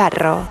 Navarro.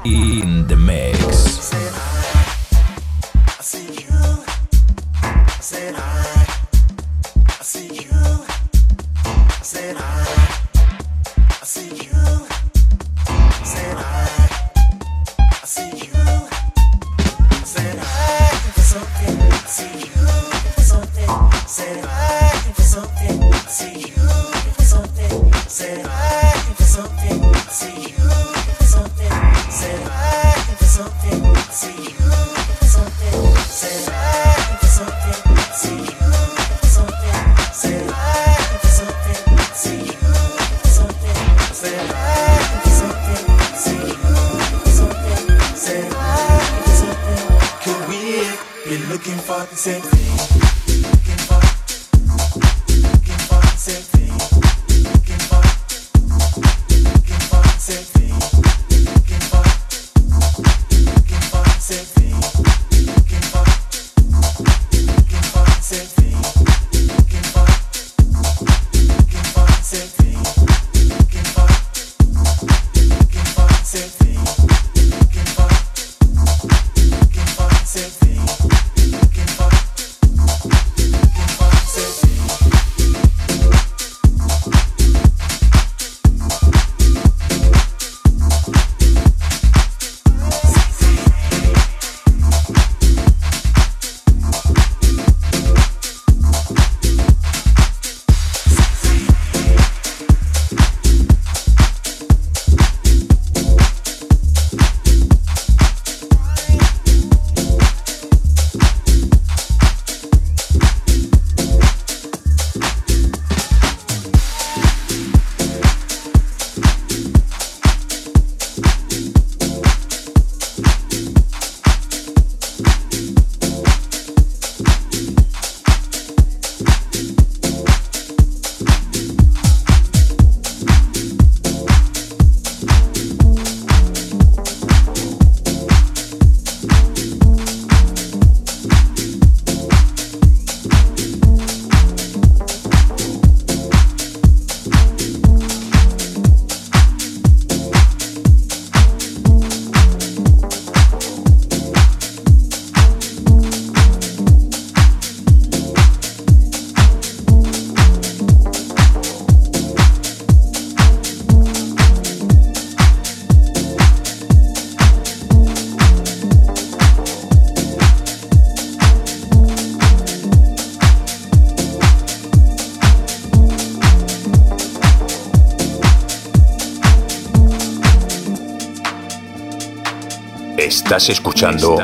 Estás escuchando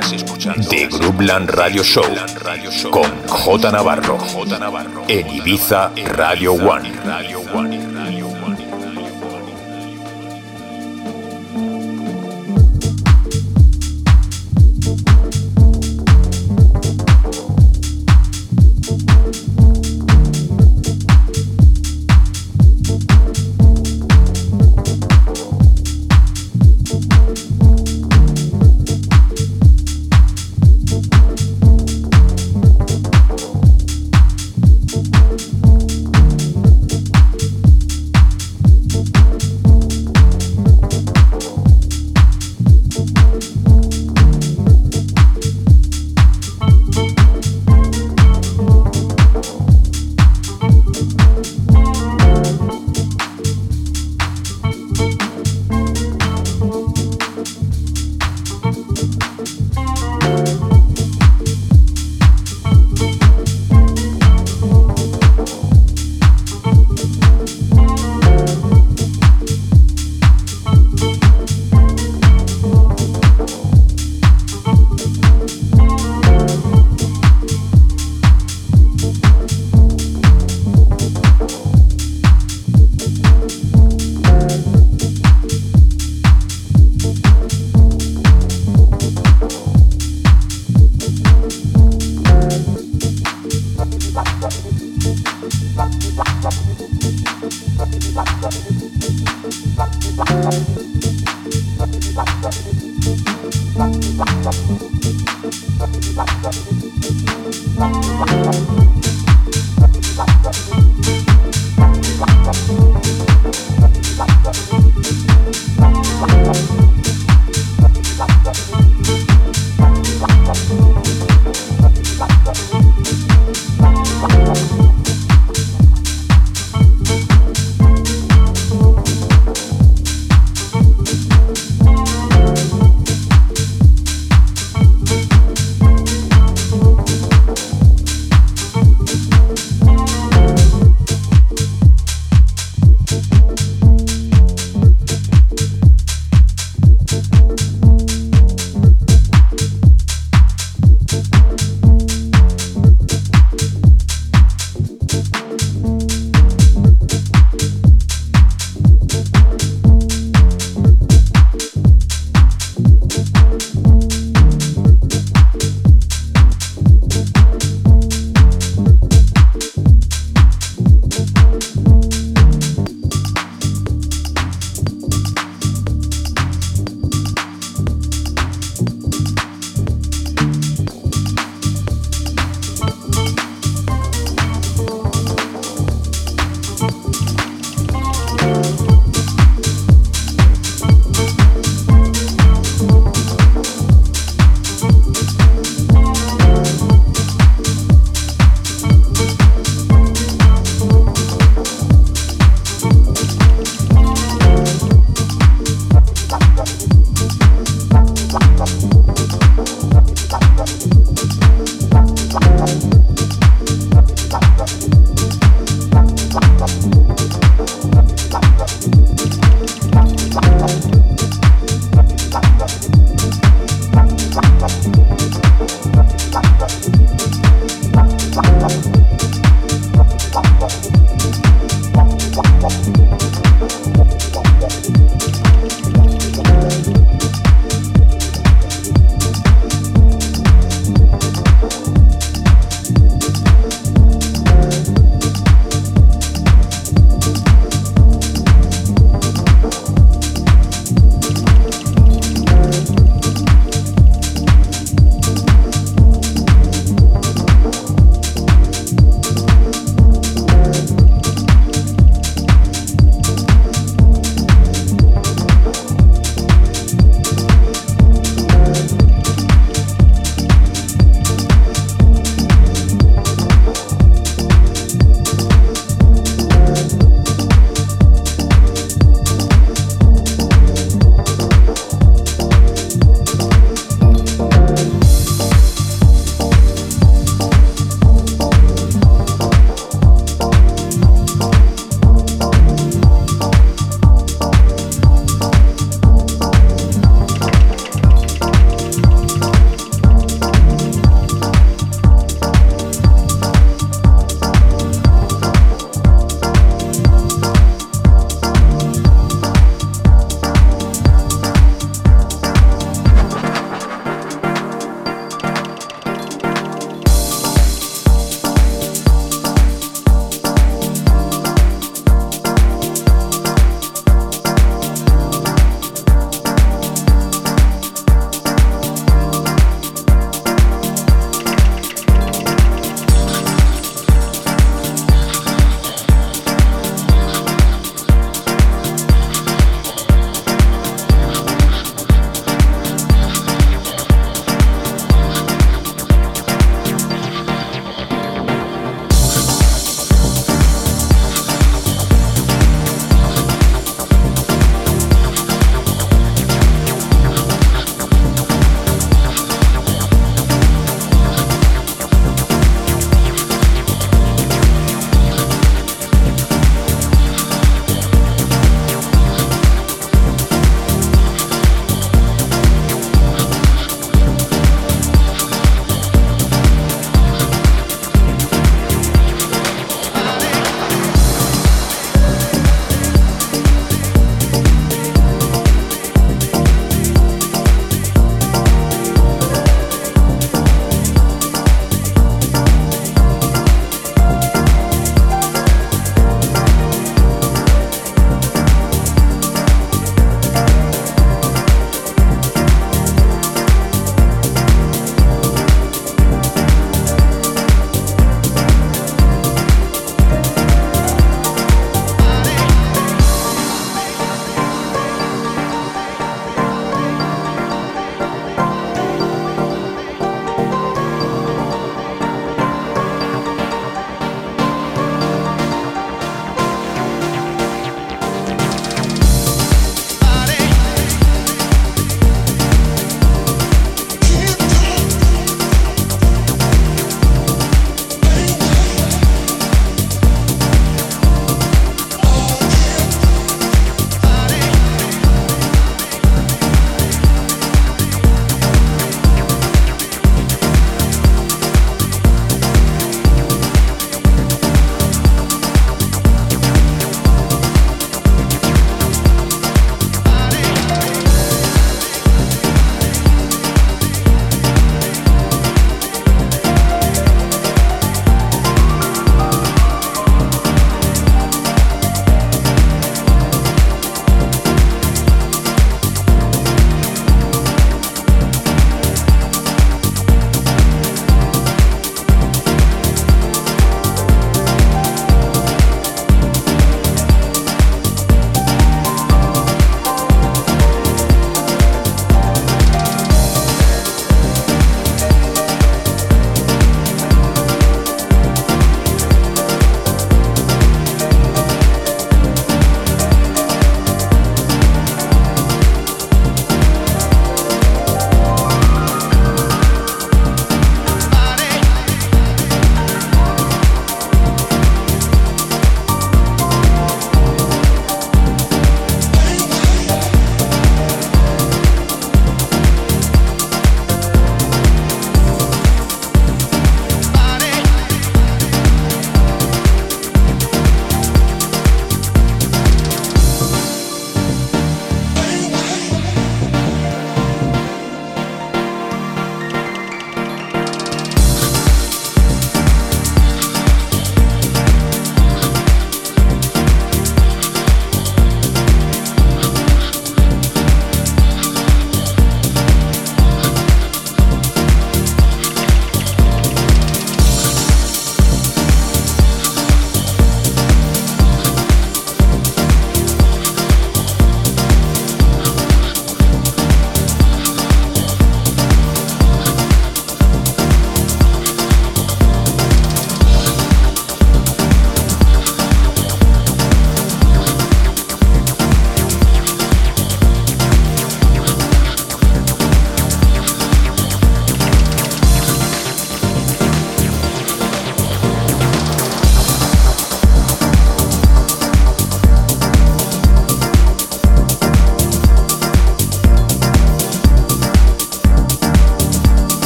The Groupland Radio Show con J Navarro en Ibiza Radio One.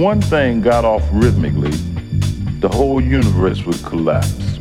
One thing got off rhythmically, the whole universe would collapse.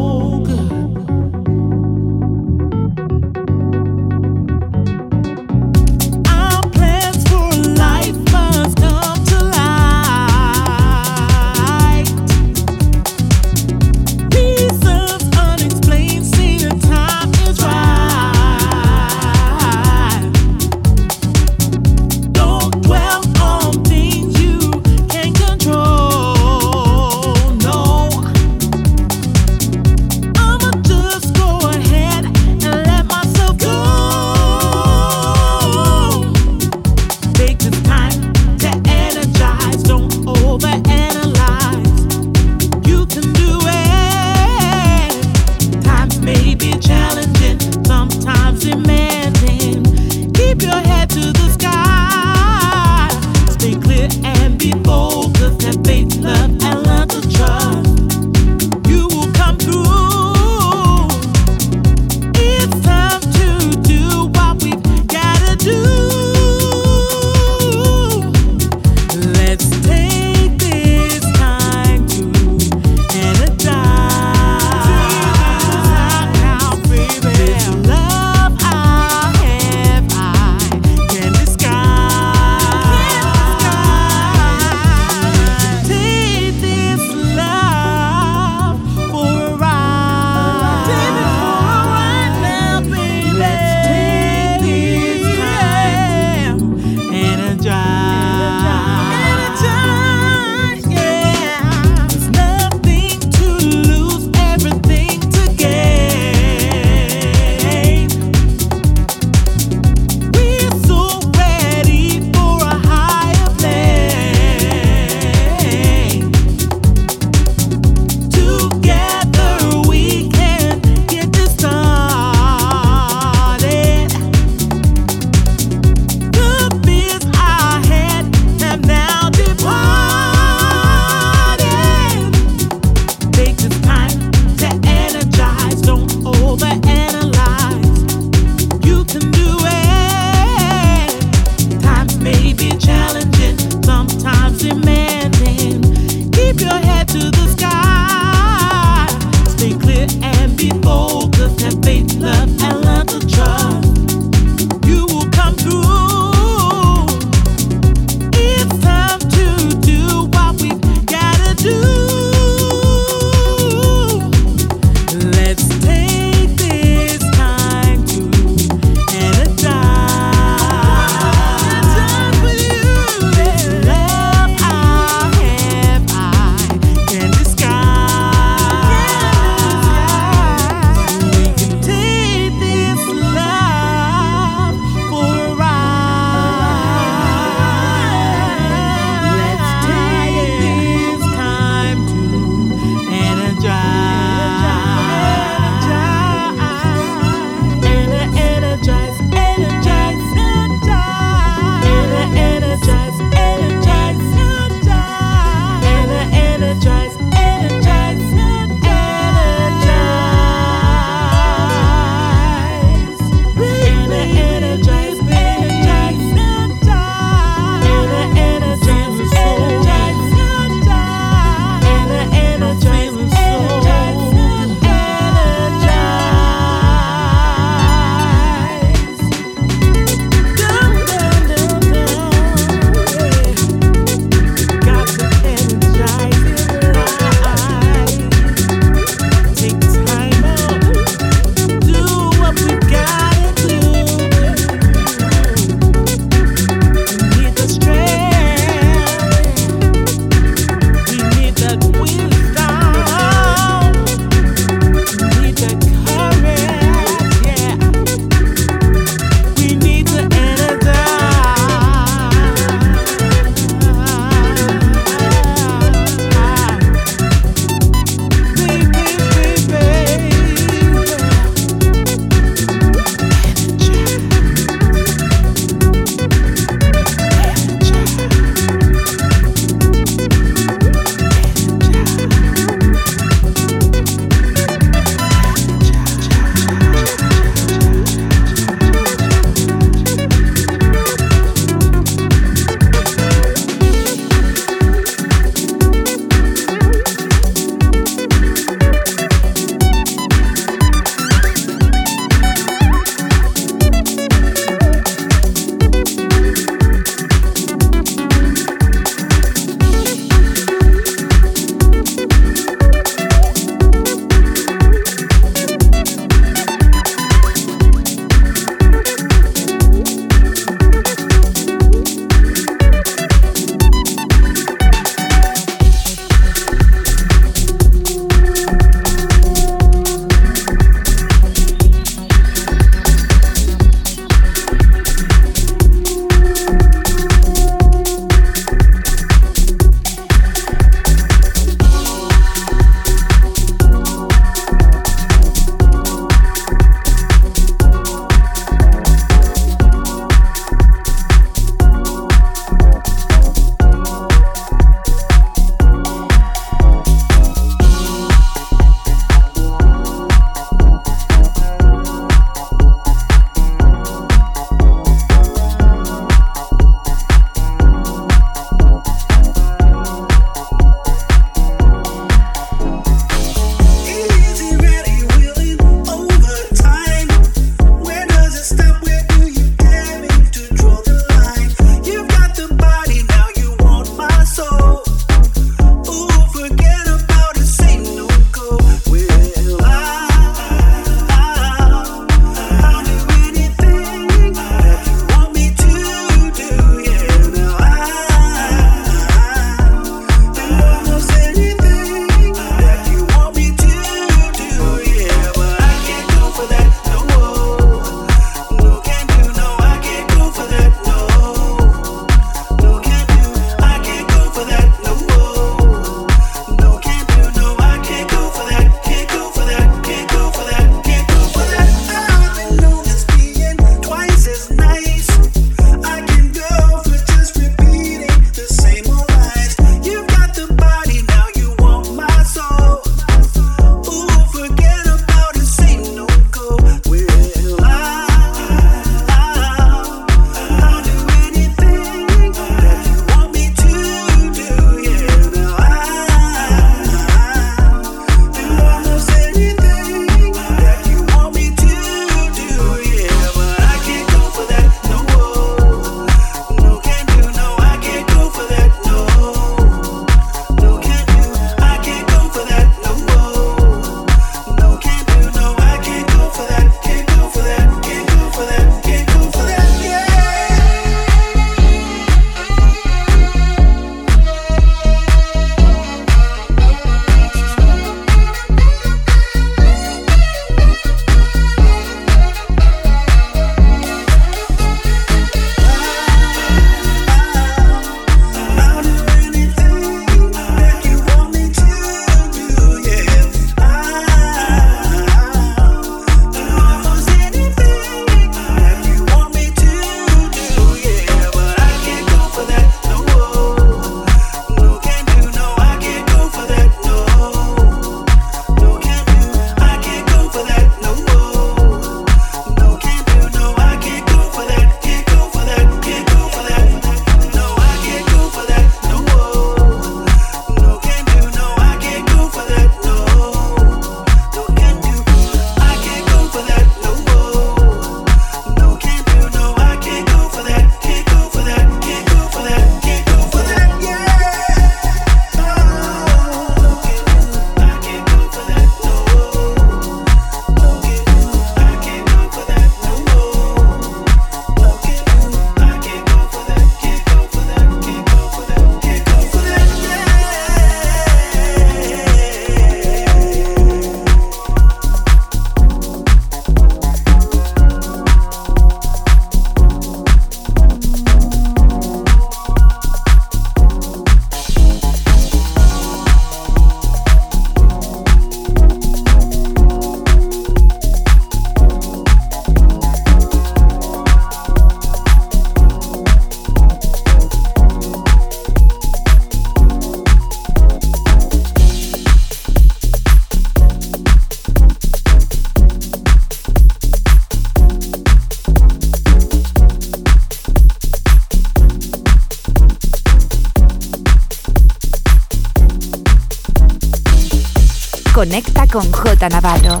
J. Navarro.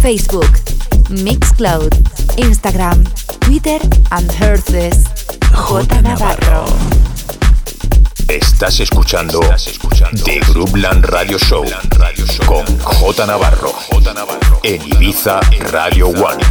Facebook, Mixcloud, Instagram, Twitter and Herces. J. Navarro. Estás escuchando, The Groupland Radio Show con J. Navarro. En Ibiza Radio One.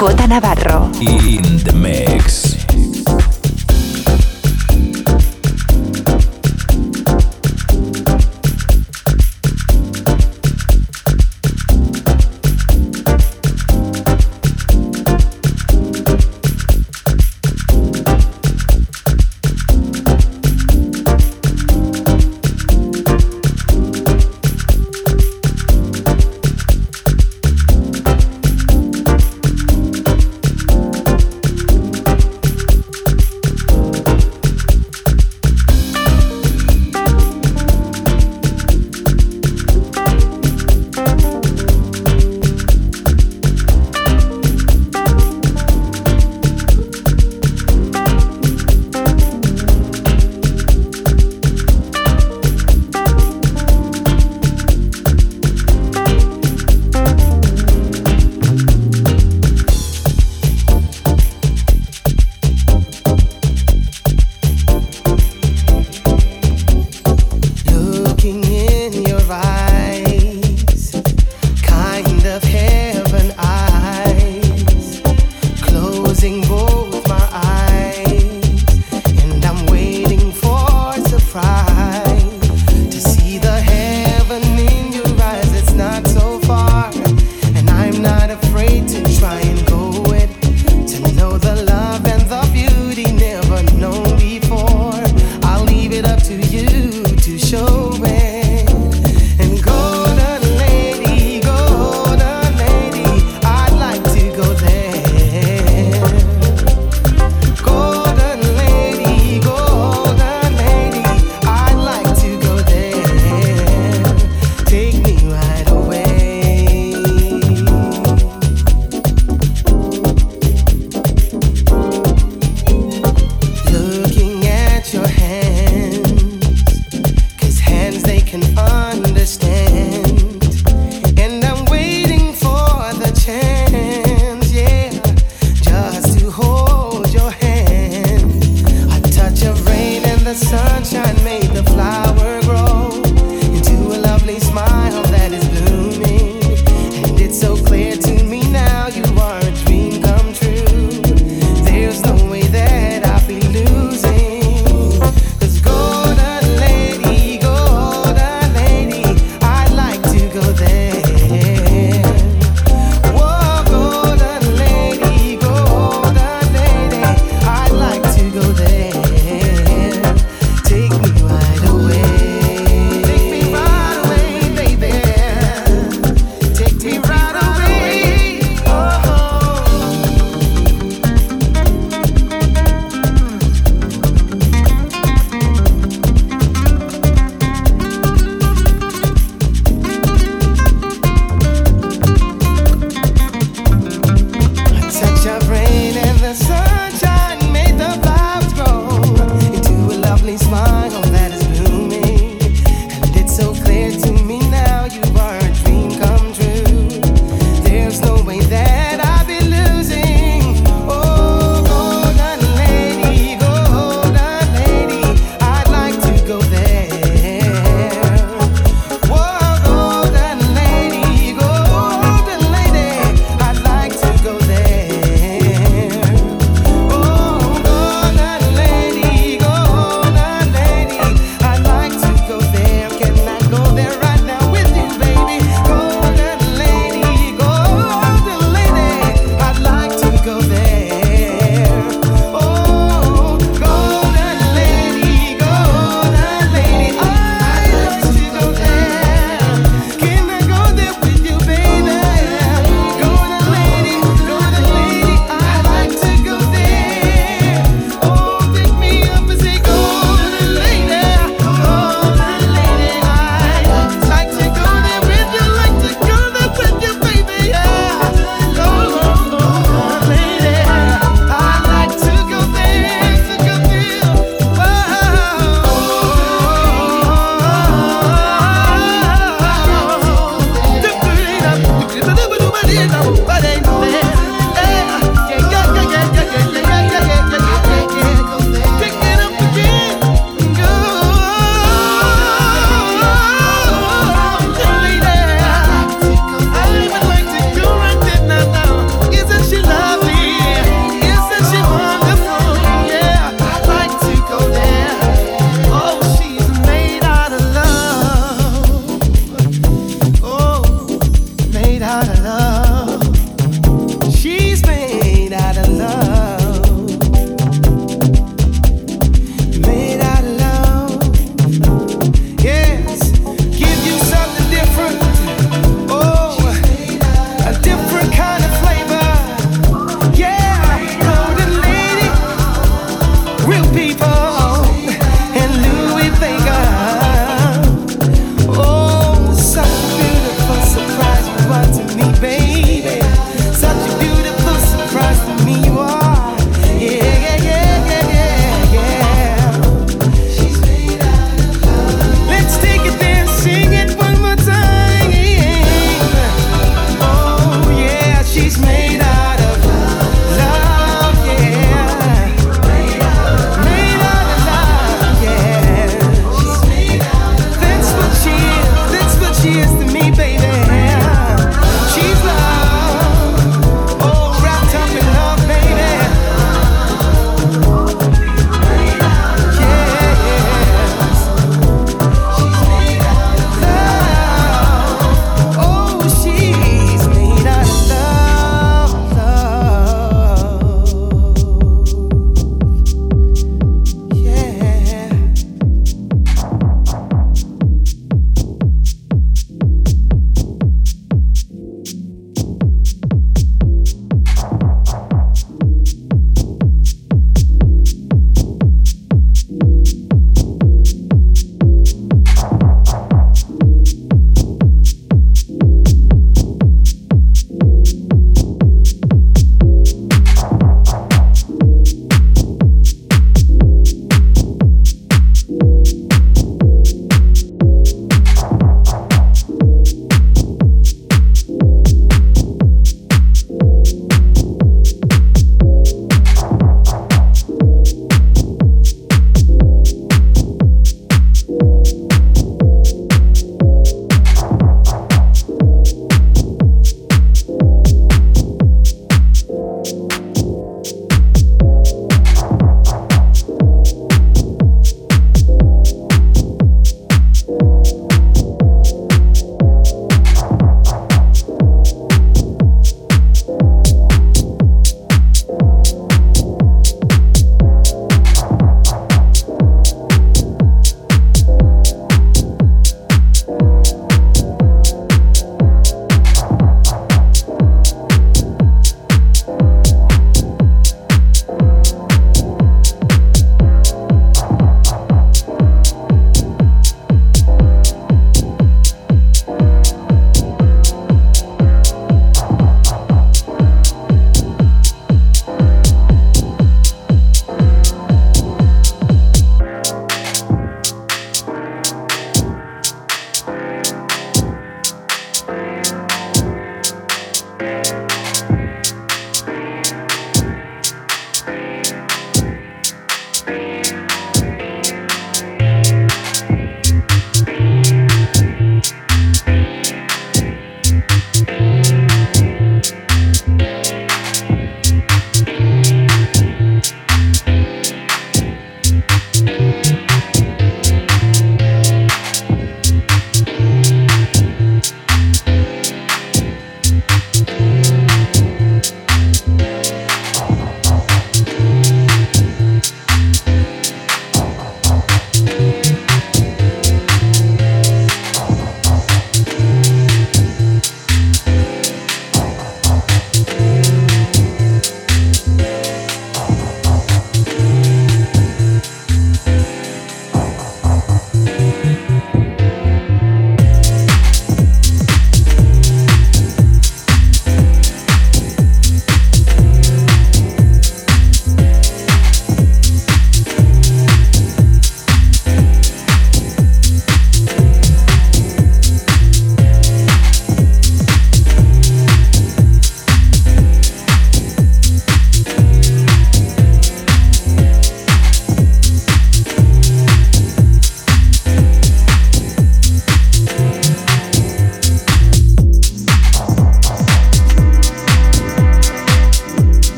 J Navarro. In the mix.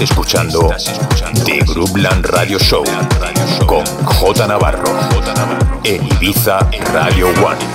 Escuchando The Groupland Radio Show con J Navarro en Ibiza Radio One.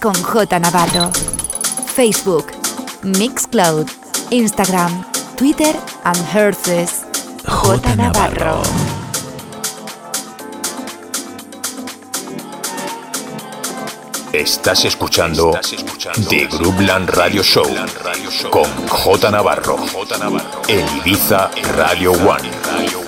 Con J Navarro. Facebook, Mixcloud, Instagram, Twitter and Herces. J Navarro. Estás escuchando The Groupland Radio Show con J Navarro en Ibiza Radio One.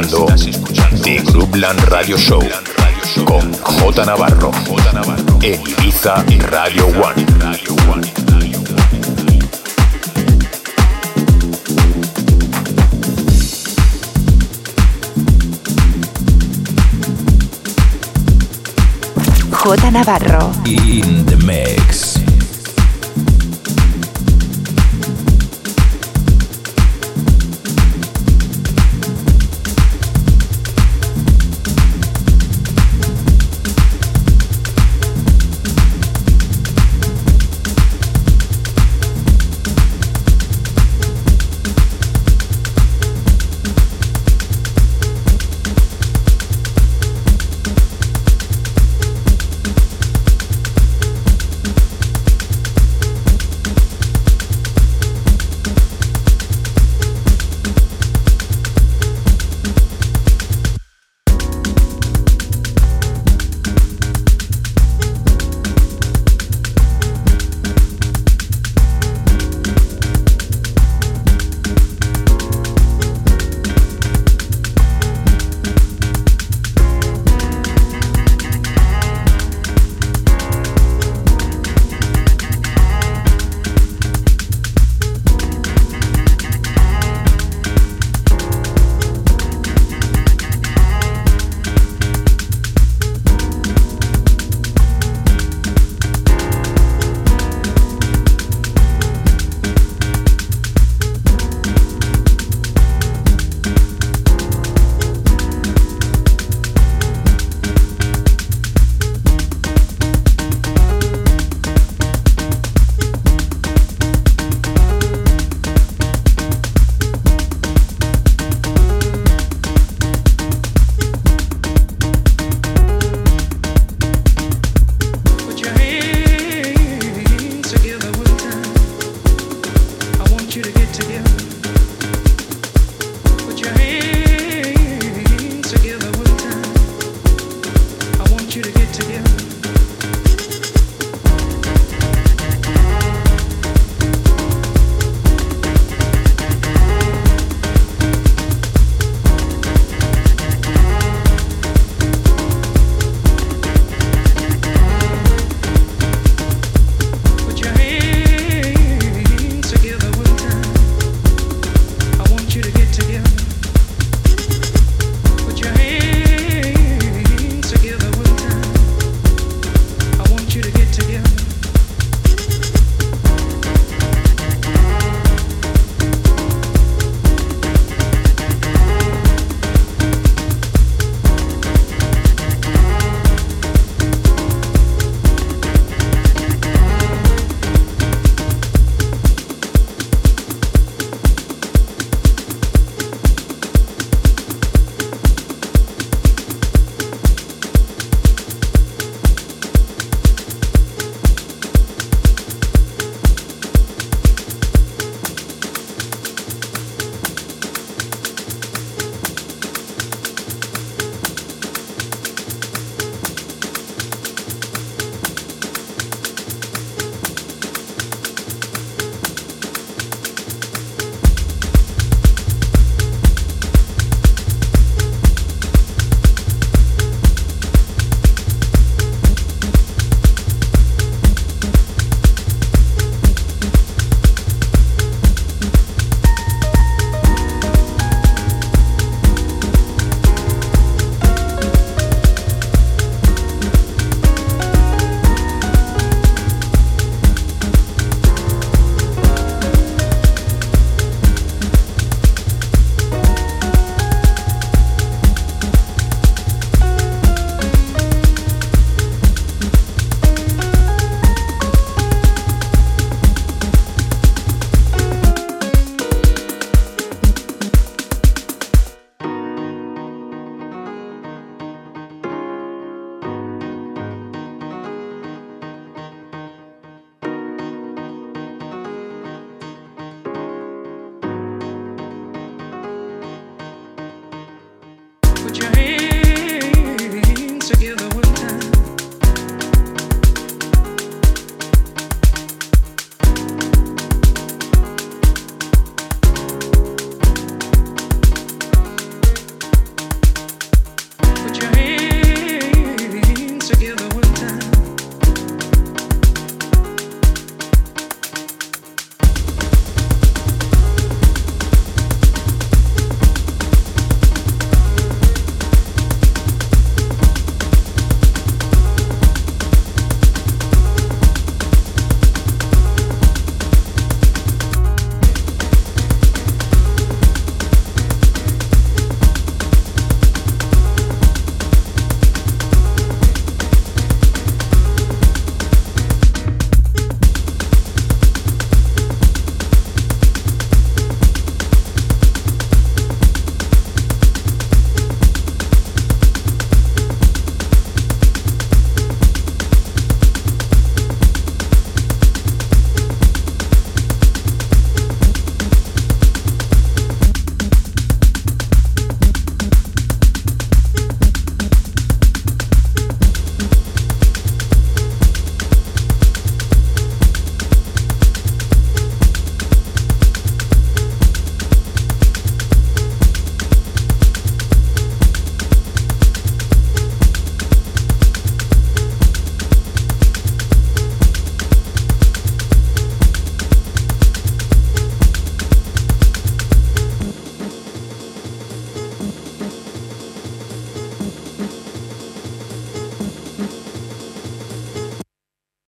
Escuchando The Groupland Radio Show con J Navarro en Ibiza Radio One. J Navarro. In the mix.